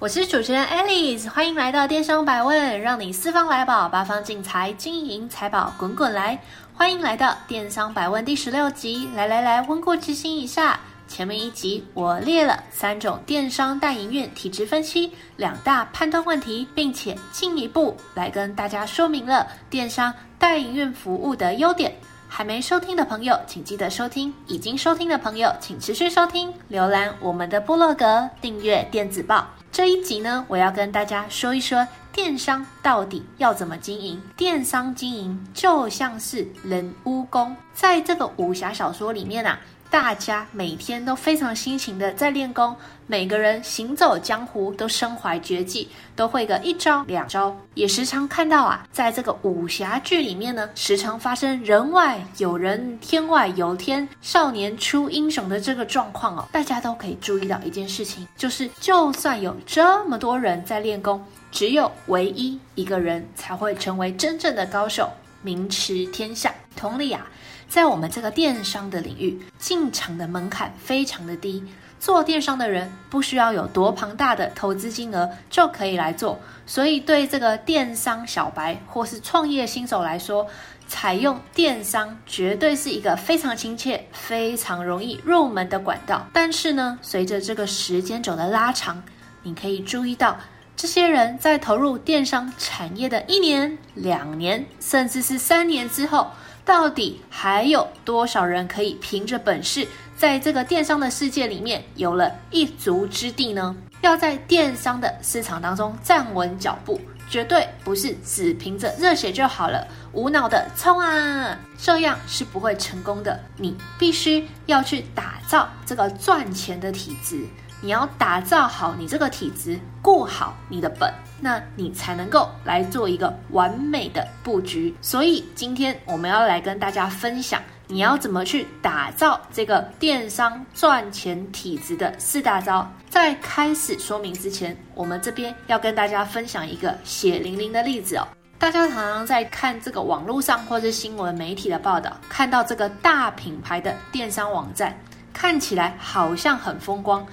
我是主持人 Alice，欢迎来到电商百问，让你四方来宝，八方进财，金银财宝滚滚来。欢迎来到电商百问第十六集，来来来，温故知新一下。前面一集我列了三种电商代营运体质分析，两大判断问题，并且进一步来跟大家说明了电商代营运服务的优点。还没收听的朋友，请记得收听；已经收听的朋友，请持续收听。浏览我们的部落格，订阅电子报。这一集呢，我要跟大家说一说电商到底要怎么经营。电商经营就像是人蜈蚣，在这个武侠小说里面啊。大家每天都非常辛勤的在练功，每个人行走江湖都身怀绝技，都会个一招两招。也时常看到啊，在这个武侠剧里面呢，时常发生人外有人，天外有天，少年出英雄的这个状况哦。大家都可以注意到一件事情，就是就算有这么多人在练功，只有唯一一个人才会成为真正的高手，名驰天下。同理啊。在我们这个电商的领域，进场的门槛非常的低，做电商的人不需要有多庞大的投资金额就可以来做，所以对这个电商小白或是创业新手来说，采用电商绝对是一个非常亲切、非常容易入门的管道。但是呢，随着这个时间轴的拉长，你可以注意到，这些人在投入电商产业的一年、两年，甚至是三年之后。到底还有多少人可以凭着本事，在这个电商的世界里面有了一足之地呢？要在电商的市场当中站稳脚步，绝对不是只凭着热血就好了，无脑的冲啊，这样是不会成功的。你必须要去打造这个赚钱的体质，你要打造好你这个体质，过好你的本。那你才能够来做一个完美的布局。所以今天我们要来跟大家分享，你要怎么去打造这个电商赚钱体质的四大招。在开始说明之前，我们这边要跟大家分享一个血淋淋的例子哦。大家常常在看这个网络上或是新闻媒体的报道，看到这个大品牌的电商网站，看起来好像很风光。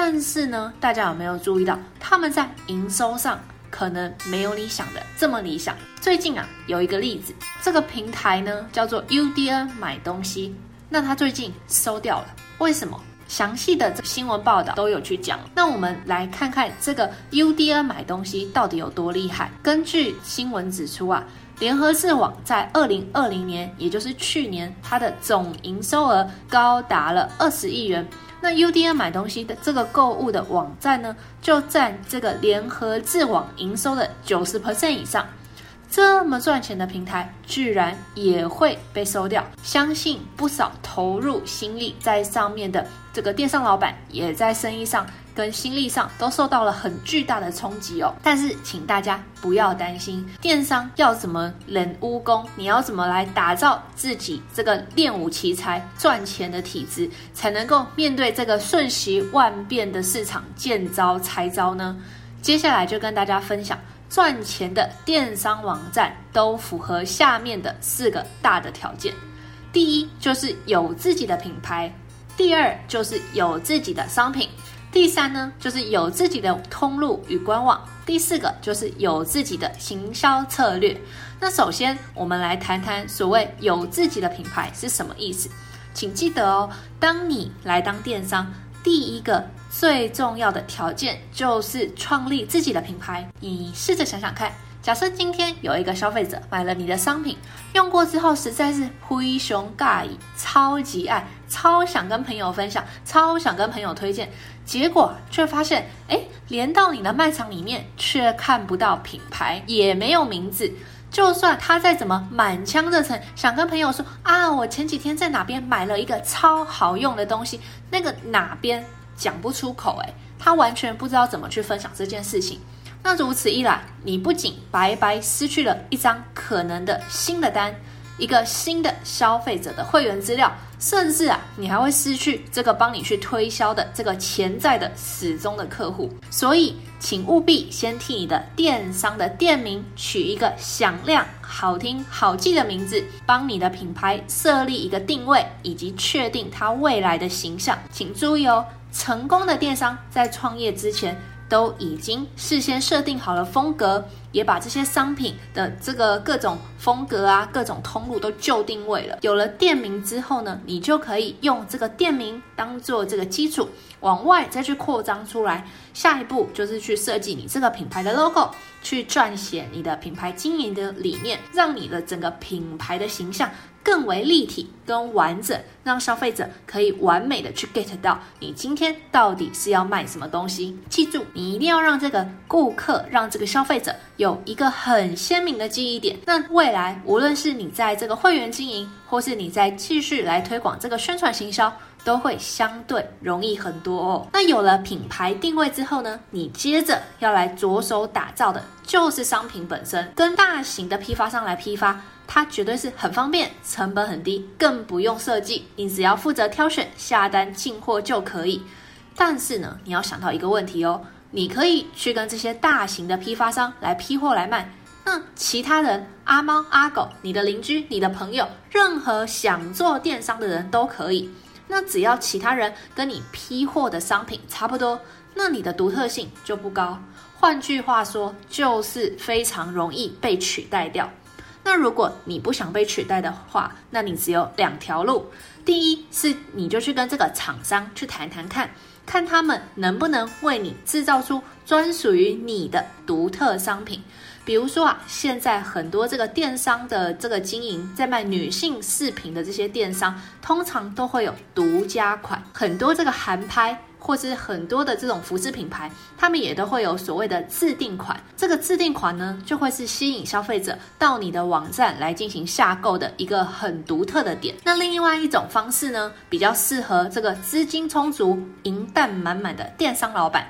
但是呢，大家有没有注意到，他们在营收上可能没有你想的这么理想？最近啊，有一个例子，这个平台呢叫做 UDN 买东西，那它最近收掉了，为什么？详细的新闻报道都有去讲。那我们来看看这个 UDN 买东西到底有多厉害。根据新闻指出啊，联合智网在二零二零年，也就是去年，它的总营收额高达了二十亿元。那 UDN 买东西的这个购物的网站呢，就占这个联合智网营收的九十 percent 以上。这么赚钱的平台，居然也会被收掉，相信不少投入心力在上面的这个电商老板，也在生意上跟心力上都受到了很巨大的冲击哦。但是，请大家不要担心，电商要怎么练武功，你要怎么来打造自己这个练武奇才、赚钱的体质，才能够面对这个瞬息万变的市场，见招拆招呢？接下来就跟大家分享。赚钱的电商网站都符合下面的四个大的条件：第一，就是有自己的品牌；第二，就是有自己的商品；第三呢，就是有自己的通路与官网；第四个，就是有自己的行销策略。那首先，我们来谈谈所谓有自己的品牌是什么意思？请记得哦，当你来当电商，第一个。最重要的条件就是创立自己的品牌。你试着想想看，假设今天有一个消费者买了你的商品，用过之后实在是灰熊尬意，超级爱，超想跟朋友分享，超想跟朋友推荐，结果却发现，哎，连到你的卖场里面却看不到品牌，也没有名字。就算他再怎么满腔热忱，想跟朋友说啊，我前几天在哪边买了一个超好用的东西，那个哪边？讲不出口，诶，他完全不知道怎么去分享这件事情。那如此一来，你不仅白白失去了一张可能的新的单，一个新的消费者的会员资料，甚至啊，你还会失去这个帮你去推销的这个潜在的始终的客户。所以，请务必先替你的电商的店名取一个响亮、好听、好记的名字，帮你的品牌设立一个定位，以及确定它未来的形象。请注意哦，成功的电商在创业之前，都已经事先设定好了风格，也把这些商品的这个各种风格啊、各种通路都就定位了。有了店名之后呢，你就可以用这个店名当做这个基础，往外再去扩张出来。下一步就是去设计你这个品牌的 logo，去撰写你的品牌经营的理念，让你的整个品牌的形象。更为立体跟完整，让消费者可以完美的去 get 到你今天到底是要卖什么东西。记住，你一定要让这个顾客，让这个消费者有有一个很鲜明的记忆点。那未来无论是你在这个会员经营，或是你在继续来推广这个宣传行销，都会相对容易很多哦。那有了品牌定位之后呢，你接着要来着手打造的就是商品本身，跟大型的批发商来批发。它绝对是很方便，成本很低，更不用设计，你只要负责挑选、下单、进货就可以。但是呢，你要想到一个问题哦，你可以去跟这些大型的批发商来批货来卖，那其他人阿猫阿狗、你的邻居、你的朋友，任何想做电商的人都可以。那只要其他人跟你批货的商品差不多，那你的独特性就不高。换句话说，就是非常容易被取代掉。那如果你不想被取代的话，那你只有两条路。第一是你就去跟这个厂商去谈谈看，看他们能不能为你制造出专属于你的独特商品。比如说啊，现在很多这个电商的这个经营，在卖女性饰品的这些电商，通常都会有独家款，很多这个韩拍。或是很多的这种服饰品牌，他们也都会有所谓的自定款。这个自定款呢，就会是吸引消费者到你的网站来进行下购的一个很独特的点。那另外一种方式呢，比较适合这个资金充足、银弹满满的电商老板。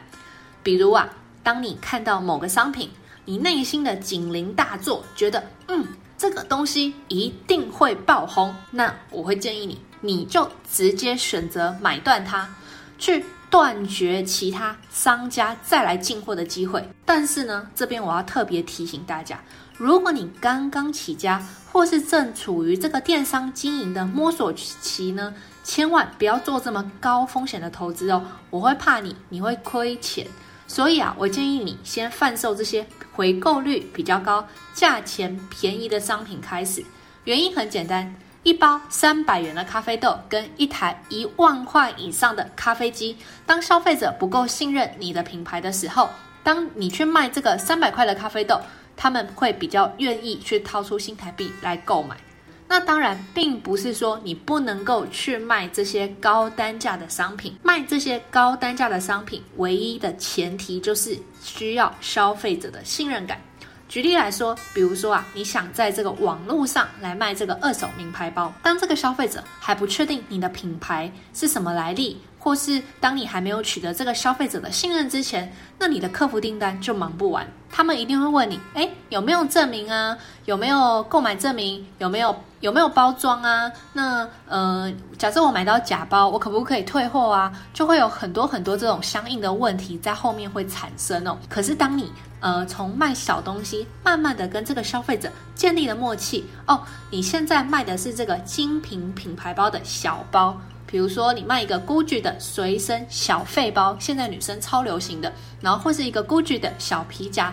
比如啊，当你看到某个商品，你内心的警铃大作，觉得嗯，这个东西一定会爆红，那我会建议你，你就直接选择买断它，去。断绝其他商家再来进货的机会。但是呢，这边我要特别提醒大家，如果你刚刚起家，或是正处于这个电商经营的摸索期呢，千万不要做这么高风险的投资哦。我会怕你，你会亏钱。所以啊，我建议你先贩售这些回购率比较高、价钱便宜的商品开始。原因很简单。一包三百元的咖啡豆跟一台一万块以上的咖啡机，当消费者不够信任你的品牌的时候，当你去卖这个三百块的咖啡豆，他们会比较愿意去掏出新台币来购买。那当然，并不是说你不能够去卖这些高单价的商品，卖这些高单价的商品，唯一的前提就是需要消费者的信任感。举例来说，比如说啊，你想在这个网络上来卖这个二手名牌包，当这个消费者还不确定你的品牌是什么来历，或是当你还没有取得这个消费者的信任之前，那你的客服订单就忙不完。他们一定会问你，诶，有没有证明啊？有没有购买证明？有没有有没有包装啊？那呃，假设我买到假包，我可不可以退货啊？就会有很多很多这种相应的问题在后面会产生哦。可是当你呃，从卖小东西，慢慢的跟这个消费者建立了默契哦。你现在卖的是这个精品品牌包的小包，比如说你卖一个 GUCCI 的随身小废包，现在女生超流行的，然后或是一个 GUCCI 的小皮夹。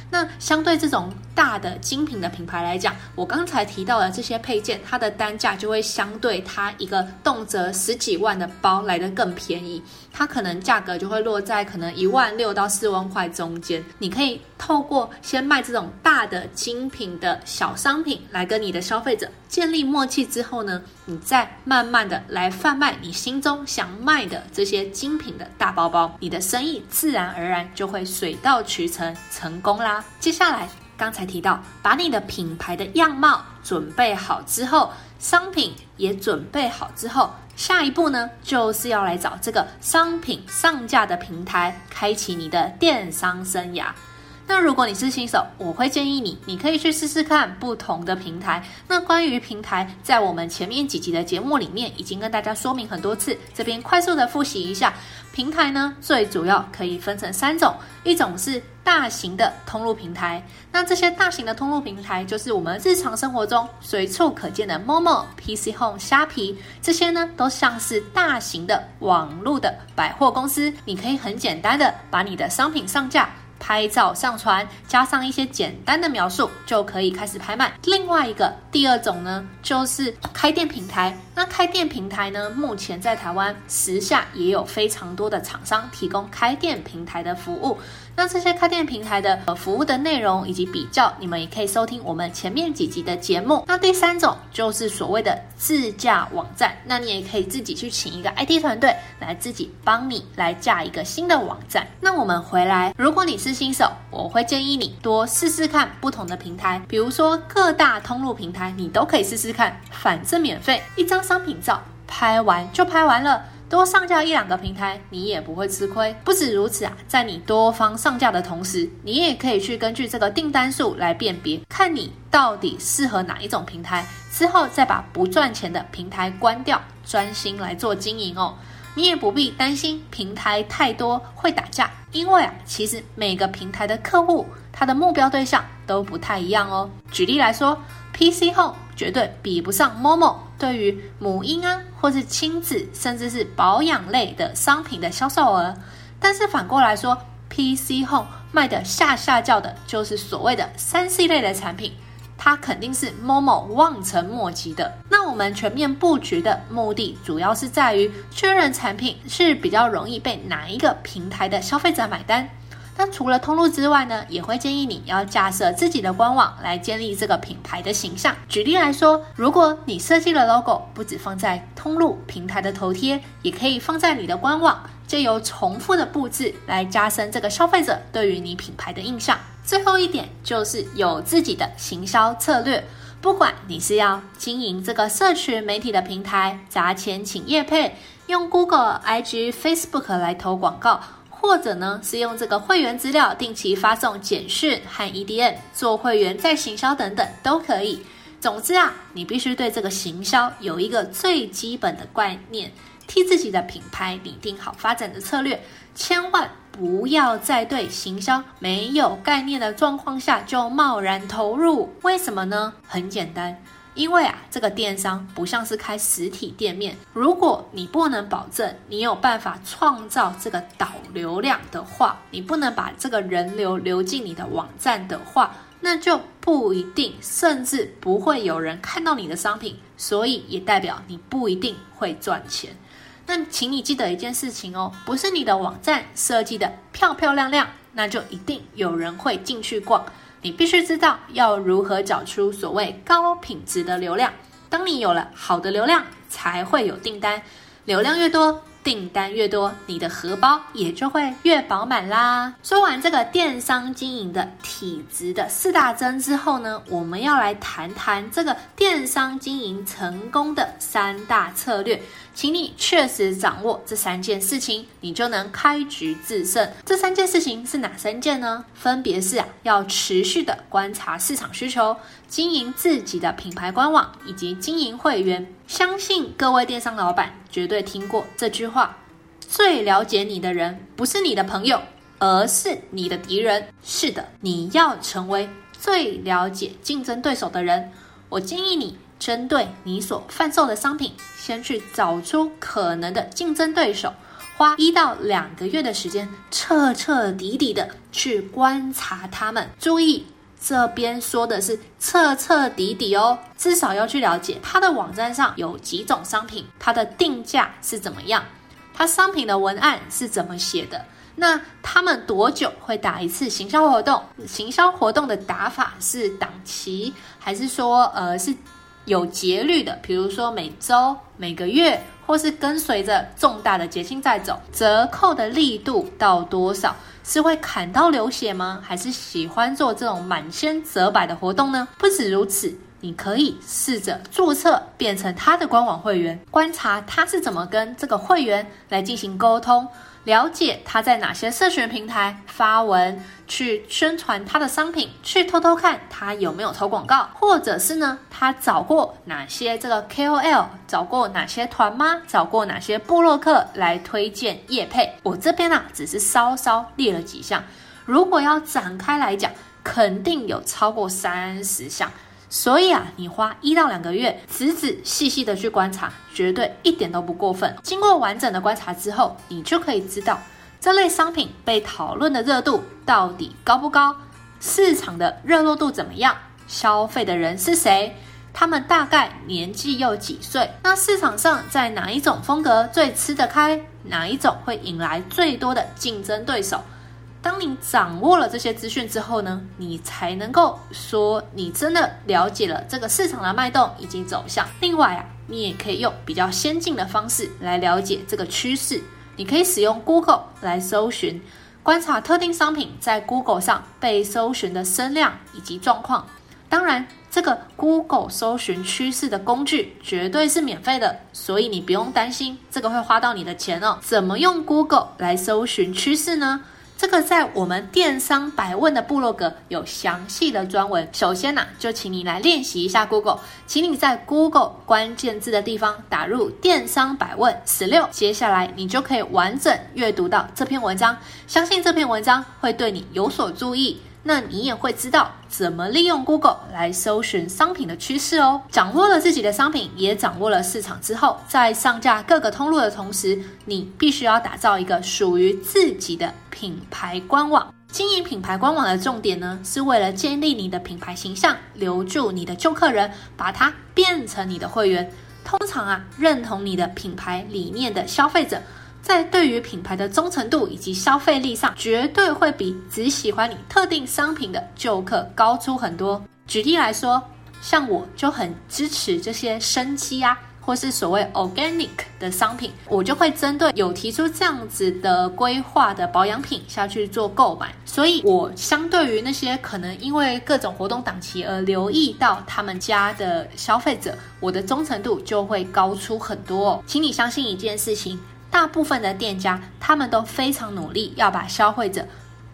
那相对这种大的精品的品牌来讲，我刚才提到的这些配件，它的单价就会相对它一个动辄十几万的包来的更便宜，它可能价格就会落在可能一万六到四万块中间。你可以透过先卖这种大的精品的小商品来跟你的消费者建立默契之后呢，你再慢慢的来贩卖你心中想卖的这些精品的大包包，你的生意自然而然就会水到渠成成功啦接下来，刚才提到，把你的品牌的样貌准备好之后，商品也准备好之后，下一步呢，就是要来找这个商品上架的平台，开启你的电商生涯。那如果你是新手，我会建议你，你可以去试试看不同的平台。那关于平台，在我们前面几集的节目里面已经跟大家说明很多次，这边快速的复习一下。平台呢，最主要可以分成三种，一种是大型的通路平台，那这些大型的通路平台就是我们日常生活中随处可见的 Momo、PC Home、虾皮，这些呢都像是大型的网络的百货公司，你可以很简单的把你的商品上架。拍照上传，加上一些简单的描述，就可以开始拍卖。另外一个，第二种呢，就是开店平台。那开店平台呢，目前在台湾时下也有非常多的厂商提供开店平台的服务。那这些开店平台的呃服务的内容以及比较，你们也可以收听我们前面几集的节目。那第三种就是所谓的自架网站，那你也可以自己去请一个 IT 团队来自己帮你来架一个新的网站。那我们回来，如果你是新手，我会建议你多试试看不同的平台，比如说各大通路平台，你都可以试试看，反正免费，一张商品照拍完就拍完了。多上架一两个平台，你也不会吃亏。不止如此啊，在你多方上架的同时，你也可以去根据这个订单数来辨别，看你到底适合哪一种平台，之后再把不赚钱的平台关掉，专心来做经营哦。你也不必担心平台太多会打架，因为啊，其实每个平台的客户他的目标对象都不太一样哦。举例来说，PC Home 绝对比不上 Momo。对于母婴啊，或是亲子，甚至是保养类的商品的销售额，但是反过来说，PC Home 卖的下下叫的，就是所谓的三 C 类的产品，它肯定是 Momo 望尘莫及的。那我们全面布局的目的，主要是在于确认产品是比较容易被哪一个平台的消费者买单。那除了通路之外呢，也会建议你要架设自己的官网来建立这个品牌的形象。举例来说，如果你设计了 logo，不只放在通路平台的头贴，也可以放在你的官网，借由重复的布置来加深这个消费者对于你品牌的印象。最后一点就是有自己的行销策略，不管你是要经营这个社群媒体的平台，砸钱请业配，用 Google、IG、Facebook 来投广告。或者呢，是用这个会员资料定期发送简讯和 EDM 做会员再行销等等都可以。总之啊，你必须对这个行销有一个最基本的概念，替自己的品牌拟定好发展的策略，千万不要在对行销没有概念的状况下就贸然投入。为什么呢？很简单。因为啊，这个电商不像是开实体店面，如果你不能保证你有办法创造这个导流量的话，你不能把这个人流流进你的网站的话，那就不一定，甚至不会有人看到你的商品，所以也代表你不一定会赚钱。那请你记得一件事情哦，不是你的网站设计得漂漂亮亮，那就一定有人会进去逛。你必须知道要如何找出所谓高品质的流量。当你有了好的流量，才会有订单。流量越多，订单越多，你的荷包也就会越饱满啦。说完这个电商经营的体质的四大针之后呢，我们要来谈谈这个电商经营成功的三大策略。请你确实掌握这三件事情，你就能开局制胜。这三件事情是哪三件呢？分别是啊，要持续的观察市场需求，经营自己的品牌官网，以及经营会员。相信各位电商老板绝对听过这句话：最了解你的人不是你的朋友，而是你的敌人。是的，你要成为最了解竞争对手的人。我建议你。针对你所贩售的商品，先去找出可能的竞争对手，花一到两个月的时间，彻彻底底的去观察他们。注意，这边说的是彻彻底底哦，至少要去了解他的网站上有几种商品，它的定价是怎么样，他商品的文案是怎么写的，那他们多久会打一次行销活动？行销活动的打法是档期，还是说呃是？有节律的，比如说每周、每个月，或是跟随着重大的节庆在走，折扣的力度到多少？是会砍刀流血吗？还是喜欢做这种满千折百的活动呢？不止如此，你可以试着注册变成他的官网会员，观察他是怎么跟这个会员来进行沟通，了解他在哪些社群平台发文去宣传他的商品，去偷偷看他有没有投广告，或者是呢，他找过哪些这个 KOL，找过哪些团妈，找过哪些部落客来推荐业配。我这边啊，只是稍稍列了几项，如果要展开来讲，肯定有超过三十项。所以啊，你花一到两个月，仔仔细细的去观察，绝对一点都不过分。经过完整的观察之后，你就可以知道这类商品被讨论的热度到底高不高，市场的热络度怎么样，消费的人是谁，他们大概年纪又几岁，那市场上在哪一种风格最吃得开，哪一种会引来最多的竞争对手。当你掌握了这些资讯之后呢，你才能够说你真的了解了这个市场的脉动以及走向。另外啊，你也可以用比较先进的方式来了解这个趋势。你可以使用 Google 来搜寻，观察特定商品在 Google 上被搜寻的声量以及状况。当然，这个 Google 搜寻趋势的工具绝对是免费的，所以你不用担心这个会花到你的钱哦。怎么用 Google 来搜寻趋势呢？这个在我们电商百问的部落格有详细的专文。首先呢、就请你来练习一下 Google，请你在 Google 关键字的地方打入“电商百问十六”，接下来你就可以完整阅读到这篇文章。相信这篇文章会对你有所注意。那你也会知道怎么利用 Google 来搜寻商品的趋势哦。掌握了自己的商品，也掌握了市场之后，在上架各个通路的同时，你必须要打造一个属于自己的品牌官网。经营品牌官网的重点呢，是为了建立你的品牌形象，留住你的旧客人，把它变成你的会员。通常啊，认同你的品牌理念的消费者。在对于品牌的忠诚度以及消费力上，绝对会比只喜欢你特定商品的旧客高出很多。举例来说，像我就很支持这些生机啊，或是所谓 organic 的商品，我就会针对有提出这样子的规划的保养品下去做购买。所以，我相对于那些可能因为各种活动档期而留意到他们家的消费者，我的忠诚度就会高出很多哦。请你相信一件事情。大部分的店家，他们都非常努力要把消费者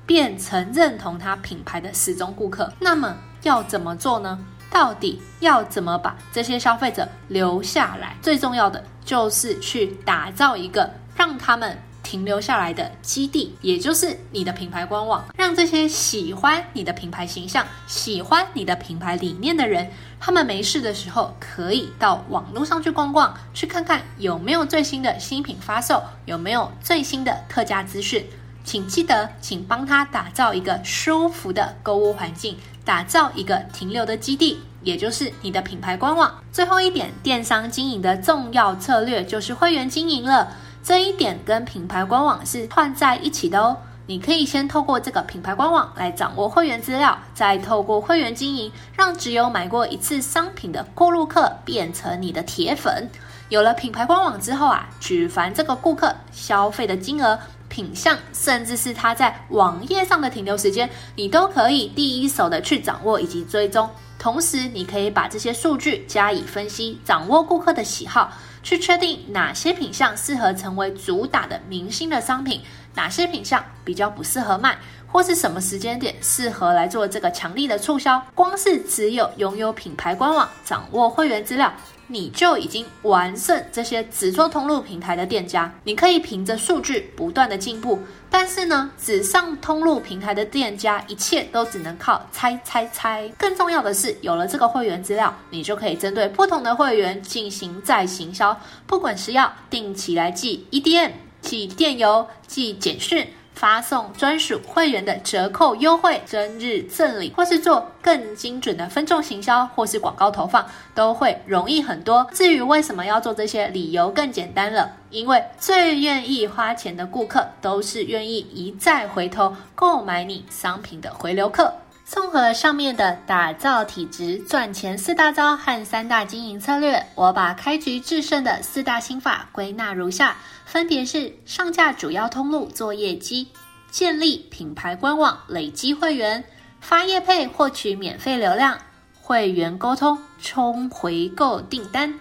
变成认同他品牌的始终顾客。那么要怎么做呢？到底要怎么把这些消费者留下来？最重要的就是去打造一个让他们停留下来的基地，也就是你的品牌官网，让这些喜欢你的品牌形象、喜欢你的品牌理念的人，他们没事的时候可以到网络上去逛逛，去看看有没有最新的新品发售，有没有最新的特价资讯。请记得，请帮他打造一个舒服的购物环境，打造一个停留的基地，也就是你的品牌官网。最后一点，电商经营的重要策略就是会员经营了。这一点跟品牌官网是串在一起的哦。你可以先透过这个品牌官网来掌握会员资料，再透过会员经营，让只有买过一次商品的过路客变成你的铁粉。有了品牌官网之后啊，举凡这个顾客消费的金额、品相，甚至是他在网页上的停留时间，你都可以第一手的去掌握以及追踪。同时，你可以把这些数据加以分析，掌握顾客的喜好。去确定哪些品相适合成为主打的明星的商品，哪些品相比较不适合卖，或是什么时间点适合来做这个强力的促销。光是只有拥有品牌官网，掌握会员资料。你就已经完胜这些只做通路平台的店家。你可以凭着数据不断的进步，但是呢，只上通路平台的店家，一切都只能靠猜猜猜。更重要的是，有了这个会员资料，你就可以针对不同的会员进行再行销，不管是要定期来寄 EDM、寄电邮、寄简讯。发送专属会员的折扣优惠、生日赠礼，或是做更精准的分众行销，或是广告投放，都会容易很多。至于为什么要做这些，理由更简单了，因为最愿意花钱的顾客，都是愿意一再回头购买你商品的回流客。综合上面的打造体质赚钱四大招和三大经营策略，我把开局制胜的四大心法归纳如下，分别是上架主要通路做业绩，建立品牌官网累积会员，发业配获取免费流量，会员沟通、冲回购订单。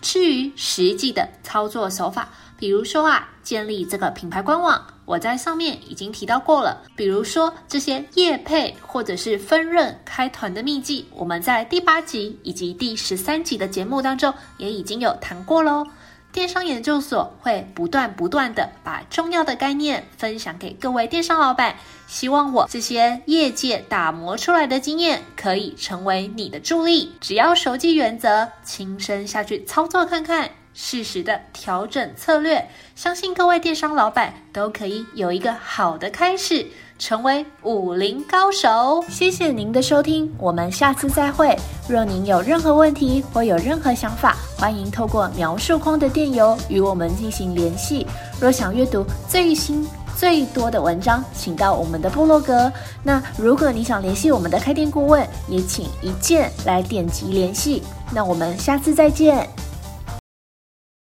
至于实际的操作手法，比如说啊，建立这个品牌官网，我在上面已经提到过了。比如说这些业配或者是分润开团的秘籍，我们在第八集以及第十三集的节目当中也已经有谈过喽。电商研究所会不断不断地把重要的概念分享给各位电商老板，希望我这些业界打磨出来的经验可以成为你的助力。只要熟记原则，亲身下去操作看看，适时的调整策略，相信各位电商老板都可以有一个好的开始。成为武林高手。谢谢您的收听，我们下次再会。若您有任何问题或有任何想法，欢迎透过描述框的电邮与我们进行联系。若想阅读最新最多的文章，请到我们的部落格。那如果你想联系我们的开店顾问，也请一键来点击联系。那我们下次再见。